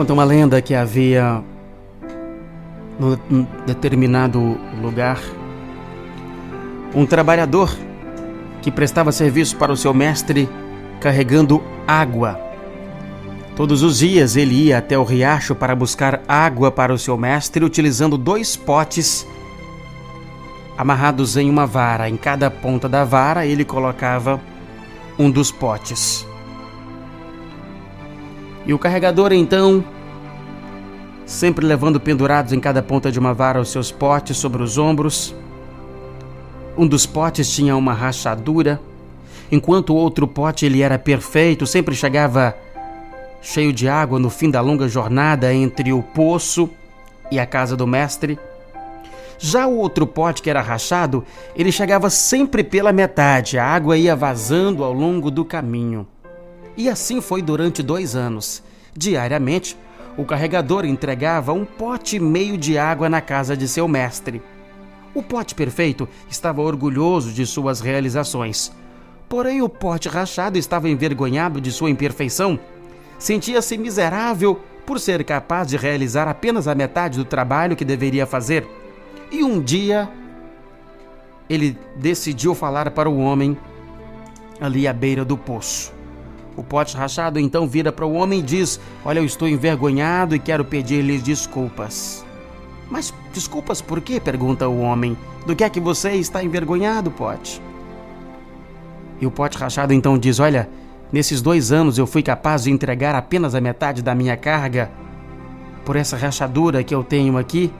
Conta uma lenda que havia num determinado lugar um trabalhador que prestava serviço para o seu mestre carregando água. Todos os dias ele ia até o riacho para buscar água para o seu mestre utilizando dois potes amarrados em uma vara. Em cada ponta da vara ele colocava um dos potes. E o carregador então, sempre levando pendurados em cada ponta de uma vara os seus potes sobre os ombros, um dos potes tinha uma rachadura, enquanto o outro pote ele era perfeito, sempre chegava cheio de água no fim da longa jornada entre o poço e a casa do mestre. Já o outro pote que era rachado, ele chegava sempre pela metade, a água ia vazando ao longo do caminho. E assim foi durante dois anos. Diariamente, o carregador entregava um pote e meio de água na casa de seu mestre. O pote perfeito estava orgulhoso de suas realizações. Porém, o pote rachado estava envergonhado de sua imperfeição. Sentia-se miserável por ser capaz de realizar apenas a metade do trabalho que deveria fazer. E um dia, ele decidiu falar para o homem ali à beira do poço. O pote rachado então vira para o homem e diz: Olha, eu estou envergonhado e quero pedir-lhe desculpas. Mas desculpas por quê? pergunta o homem. Do que é que você está envergonhado, Pote? E o Pote Rachado então diz: Olha, nesses dois anos eu fui capaz de entregar apenas a metade da minha carga por essa rachadura que eu tenho aqui,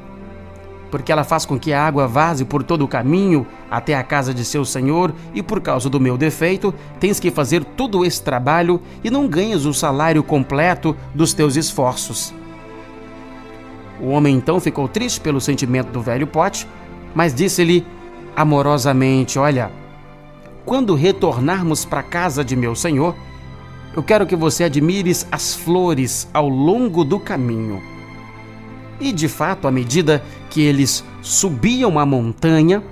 porque ela faz com que a água vaze por todo o caminho até a casa de seu senhor, e por causa do meu defeito, tens que fazer todo esse trabalho e não ganhas o salário completo dos teus esforços. O homem então ficou triste pelo sentimento do velho pote, mas disse-lhe amorosamente: Olha, quando retornarmos para a casa de meu senhor, eu quero que você admires as flores ao longo do caminho. E de fato, à medida que eles subiam a montanha,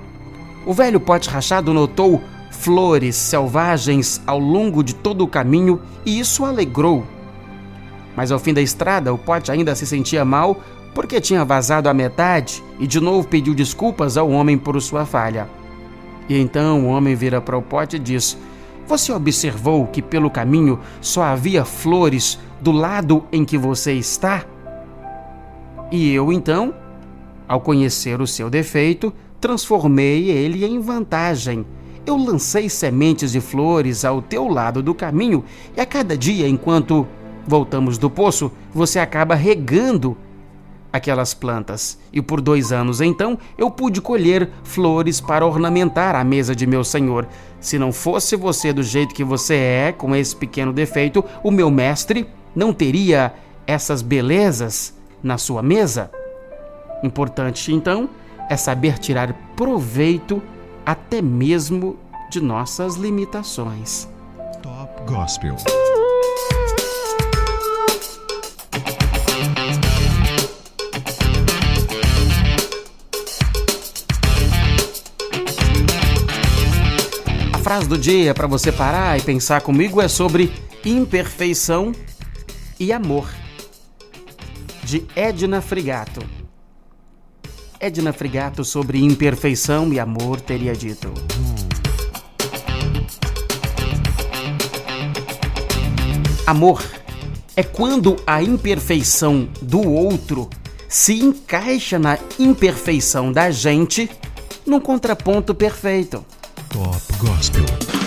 o velho pote rachado notou flores selvagens ao longo de todo o caminho e isso alegrou. Mas ao fim da estrada, o pote ainda se sentia mal porque tinha vazado a metade e de novo pediu desculpas ao homem por sua falha. E então o homem vira para o pote e diz: Você observou que pelo caminho só havia flores do lado em que você está? E eu então, ao conhecer o seu defeito, transformei ele em vantagem. Eu lancei sementes de flores ao teu lado do caminho e a cada dia, enquanto voltamos do poço, você acaba regando aquelas plantas, e por dois anos então eu pude colher flores para ornamentar a mesa de meu senhor. Se não fosse você do jeito que você é, com esse pequeno defeito, o meu mestre não teria essas belezas na sua mesa. Importante então é saber tirar proveito até mesmo de nossas limitações. Top Gospel. frase do dia para você parar e pensar comigo é sobre imperfeição e amor, de Edna Frigato. Edna Frigato sobre imperfeição e amor teria dito. Amor é quando a imperfeição do outro se encaixa na imperfeição da gente num contraponto perfeito. Top Gospel.